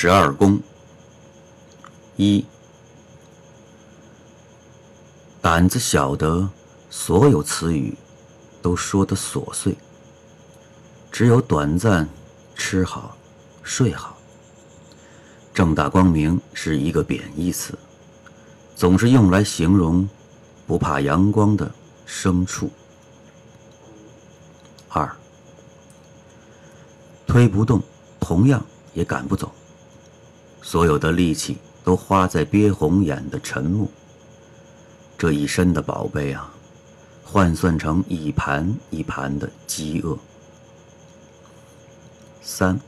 十二宫一，胆子小的，所有词语都说得琐碎，只有短暂吃好睡好。正大光明是一个贬义词，总是用来形容不怕阳光的牲畜。二，推不动，同样也赶不走。所有的力气都花在憋红眼的沉默。这一身的宝贝啊，换算成一盘一盘的饥饿。三，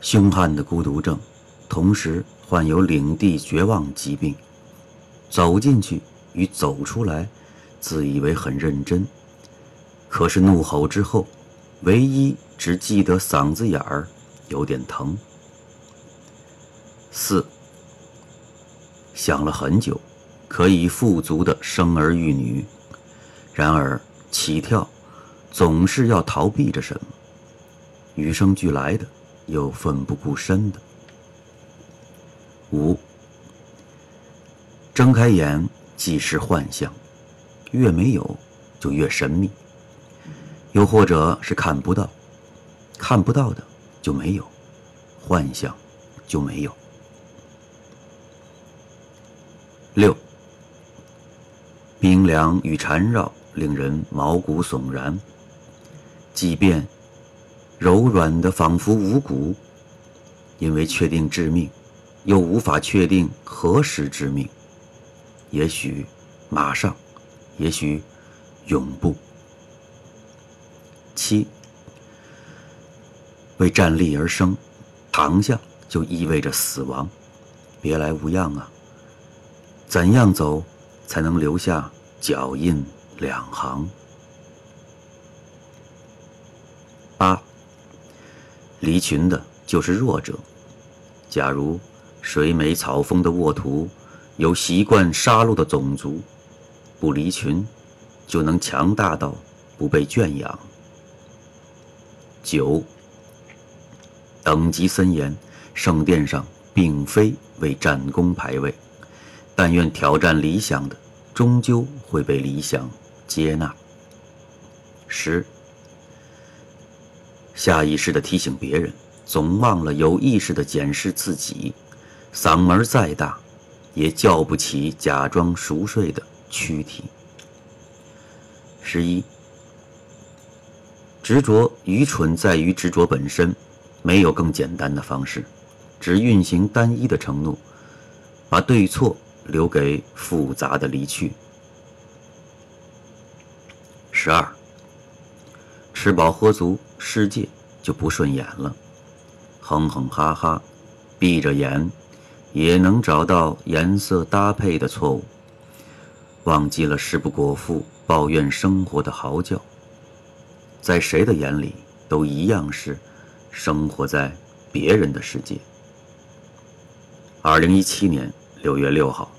凶悍的孤独症，同时患有领地绝望疾病。走进去与走出来，自以为很认真，可是怒吼之后，唯一只记得嗓子眼儿有点疼。四，想了很久，可以富足的生儿育女，然而起跳总是要逃避着什么，与生俱来的又奋不顾身的。五，睁开眼即是幻象，越没有就越神秘，又或者是看不到，看不到的就没有，幻象就没有。六，冰凉与缠绕令人毛骨悚然。即便柔软的仿佛无骨，因为确定致命，又无法确定何时致命。也许马上，也许永不。七，为站立而生，躺下就意味着死亡，别来无恙啊。怎样走才能留下脚印两行？八，离群的就是弱者。假如水美草丰的沃土有习惯杀戮的种族，不离群，就能强大到不被圈养。九，等级森严，圣殿上并非为战功排位。但愿挑战理想的，终究会被理想接纳。十，下意识的提醒别人，总忘了有意识的检视自己。嗓门再大，也叫不起假装熟睡的躯体。十一，执着愚蠢在于执着本身，没有更简单的方式，只运行单一的承诺，把对错。留给复杂的离去。十二，吃饱喝足，世界就不顺眼了。哼哼哈哈，闭着眼，也能找到颜色搭配的错误。忘记了食不果腹，抱怨生活的嚎叫。在谁的眼里，都一样是生活在别人的世界。二零一七年六月六号。